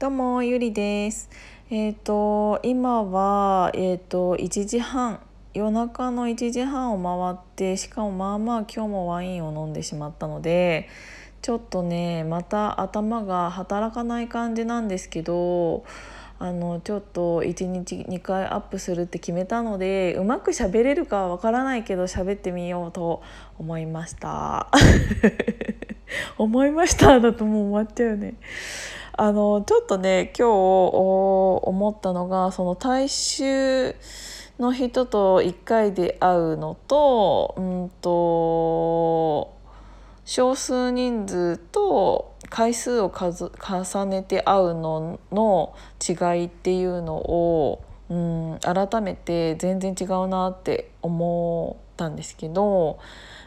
どうもゆりです。えっ、と今はえっ、と1時半夜中の1時半を回ってしかもまあまあ今日もワインを飲んでしまったのでちょっとねまた頭が働かない感じなんですけどあのちょっと1日2回アップするって決めたのでうまく喋れるかわからないけど喋ってみようと思いました。思いましただともう終わっちゃうよね。あのちょっとね今日思ったのがその大衆の人と1回で会うのとうんと少数人数と回数を数重ねて会うのの違いっていうのを、うん、改めて全然違うなって思ったんですけど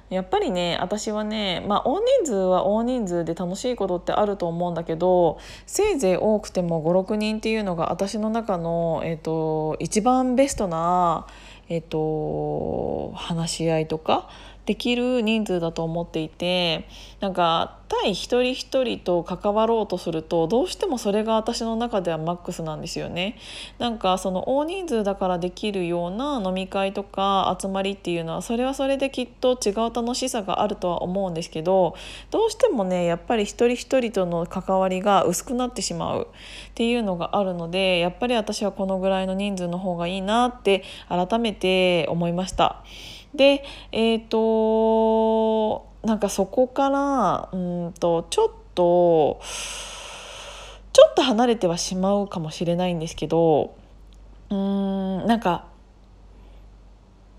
やっぱりね私はね、まあ、大人数は大人数で楽しいことってあると思うんだけどせいぜい多くても56人っていうのが私の中の、えーと、一番ベストな、えーと話し合いとかできる人数だと思っていてなんか対一人一人と関わろうとするとどうしてもそれが私の中ではマックスなんですよね。なんかその大人数だからできるような飲み会とか集まりっていうのはそれはそれできっと違う楽しさがあるとは思うんですけどどうしてもねやっぱり一人一人との関わりが薄くなってしまうっていうのがあるのでやっぱり私はこのぐらいの人数の方がいいなって改めて思いました。でえっ、ー、となんかそこからうんとちょっとちょっと離れてはしまうかもしれないんですけどうんなんか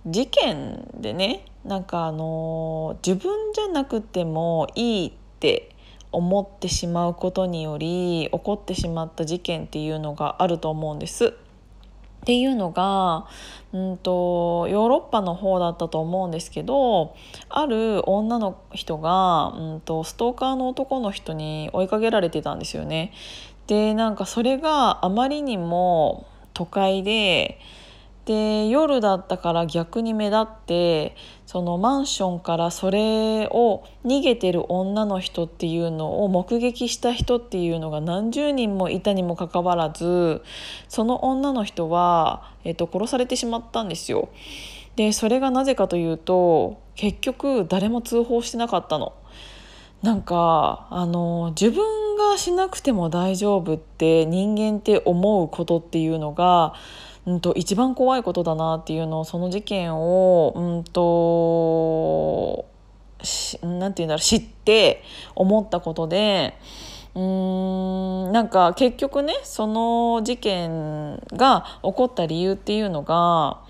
事件でねなんかあの自分じゃなくてもいいって思ってしまうことにより起こってしまった事件っていうのがあると思うんです。っていうのが、うんと、ヨーロッパの方だったと思うんですけどある女の人が、うんと、ストーカーの男の人に追いかけられてたんですよね。でなんかそれがあまりにも都会でで夜だったから逆に目立ってそのマンションからそれを逃げてる女の人っていうのを目撃した人っていうのが何十人もいたにもかかわらずその女の人は、えっと、殺されてしまったんですよ。でそれがなぜかというと結局誰も通報してなかったの。なんかあの自分がしなくても大丈夫って人間って思うことっていうのがうんと、一番怖いことだなっていうのをその事件を、うんと、なんて言うんだろう知って思ったことでうーんなんか結局ねその事件が起こった理由っていうのが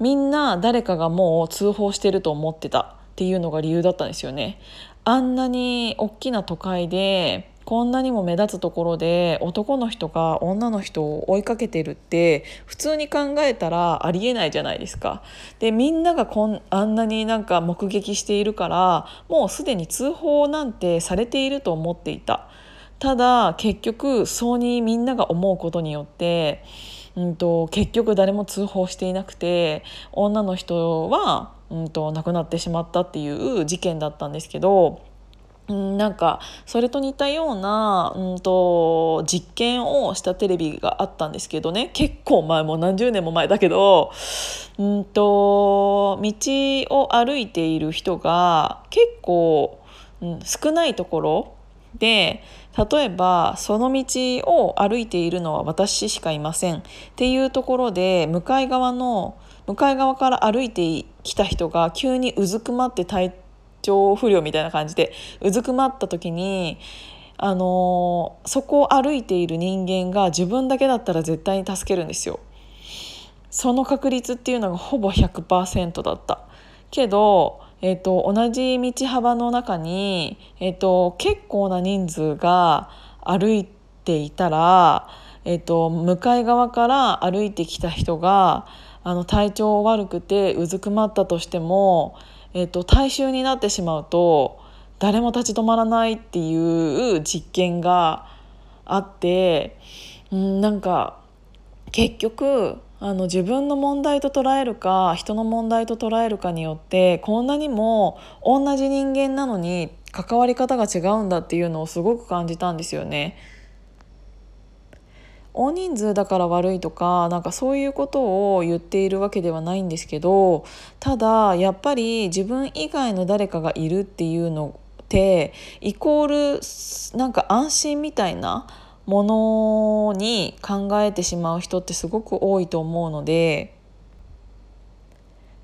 みんな誰かがもう通報してると思ってたっていうのが理由だったんですよね。あんなに大きな都会でこんなにも目立つところで男の人が女の人を追いかけてるって普通に考えたらありえないじゃないですか。でみんながこんあんなになんか目撃しているからもうすでに通報なんてされていると思っていた。ただ結局そうにみんなが思うことによってうんと、結局誰も通報していなくて女の人は、うんと亡くなってしまったっていう事件だったんですけど。なんかそれと似たような、うんと、実験をしたテレビがあったんですけどね。結構前もう何十年も前だけど、うんと、道を歩いている人が結構、うん、少ないところで例えばその道を歩いているのは私しかいません。っていうところで向かい側の向かい側から歩いてきた人が急にうずくまって体調不良みたいな感じでうずくまった時にあのそこを歩いている人間が自分だけだったら絶対に助けるんですよ。その確率っていうのがほぼ100%だったけど、えーと、同じ道幅の中に、えーと、結構な人数が歩いていたら、えーと向かい側から歩いてきた人があの体調悪くてうずくまったとしてもえーと、大衆になってしまうと誰も立ち止まらないっていう実験があってんなんか結局あの自分の問題と捉えるか人の問題と捉えるかによってこんなにも同じ人間なのに関わり方が違うんだっていうのをすごく感じたんですよね。大人数だから悪いとかなんかそういうことを言っているわけではないんですけどただやっぱり自分以外の誰かがいるっていうのってイコールなんか安心みたいなものに考えてしまう人ってすごく多いと思うので。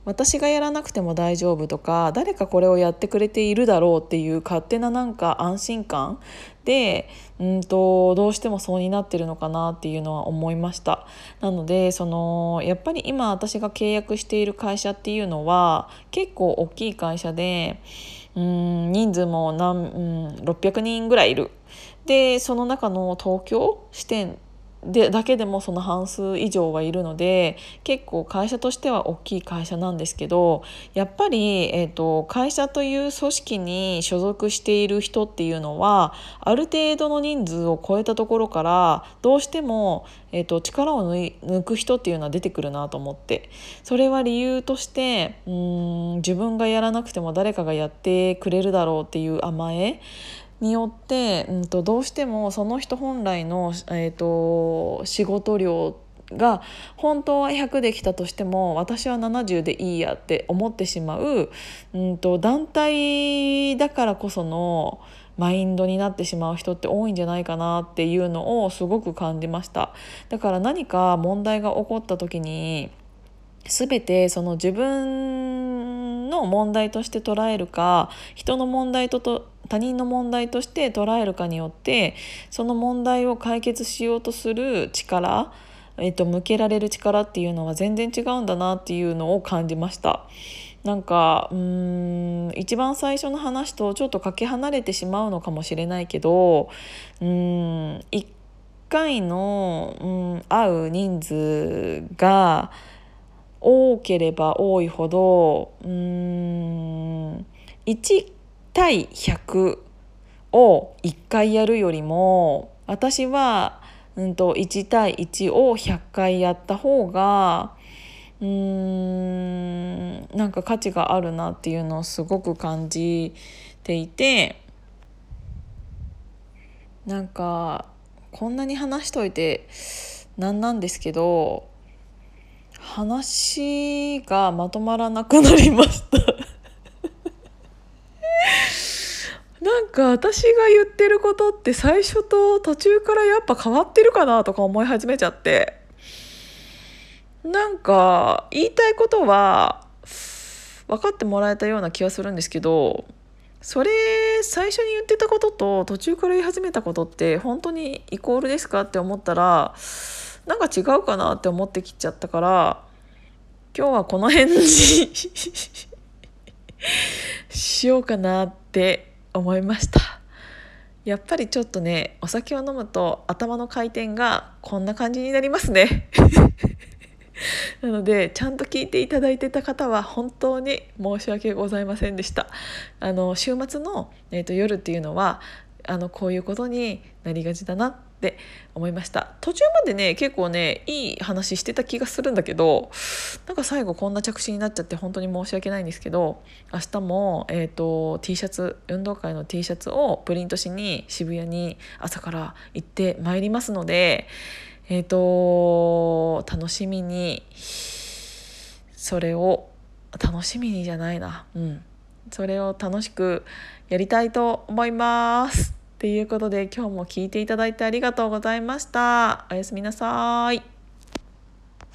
私がやらなくても大丈夫とか誰かこれをやってくれているだろうっていう勝手ななんか安心感でうんとどうしてもそうになってるのかなっていうのは思いました。なのでそのやっぱり今私が契約している会社っていうのは結構大きい会社でうん人数も何、うん、600人ぐらいいる。でその中の東京支店でだけでもその半数以上はいるので結構会社としては大きい会社なんですけどやっぱり、えーと、会社という組織に所属している人っていうのはある程度の人数を超えたところからどうしても、えーと、力を抜く人っていうのは出てくるなと思って。それは理由としてうん自分がやらなくても誰かがやってくれるだろうっていう甘え。によって、うんと、どうしてもその人本来の、えーと、仕事量が本当は100できたとしても私は70でいいやって思ってしまう、うんと、団体だからこそのマインドになってしまう人って多いんじゃないかなっていうのをすごく感じました。だから何か問題が起こった時に全てその自分の問題として捉えるか人の問題とと他人の問題として捉えるかによってその問題を解決しようとする力、えっと、向けられる力っていうのは全然違うんだなっていうのを感じました。なんかうん一番最初の話とちょっとかけ離れてしまうのかもしれないけどうん1回の、うん、会う人数が多ければ多いほどうん1対100を1回やるよりも私は、うんと、1対1を100回やった方がうーんなんか価値があるなっていうのをすごく感じていてなんかこんなに話しといてなんなんですけど話がまとまらなくなりました。なんか私が言ってることって最初と途中からやっぱ変わってるかなとか思い始めちゃって。なんか言いたいことは分かってもらえたような気がするんですけどそれ最初に言ってたことと途中から言い始めたことって本当にイコールですかって思ったらなんか違うかなって思ってきちゃったから今日はこの辺に しようかなって思いました。やっぱりちょっとねお酒を飲むと頭の回転がこんな感じになりますね。なのでちゃんと聞いていただいてた方は本当に申し訳ございませんでした。あの週末の、えーと夜っていうのはあのこういうことになりがちだなって思いました。途中までね結構ねいい話してた気がするんだけどなんか最後こんな着地になっちゃって本当に申し訳ないんですけど明日も、えーと、T シャツ運動会の T シャツをプリントしに渋谷に朝から行ってまいりますのでえっ、ー、と楽しみにそれを楽しみにじゃないな。うん。それを楽しくやりたいと思います。ということで今日も聞いていただいてありがとうございました。おやすみなさい。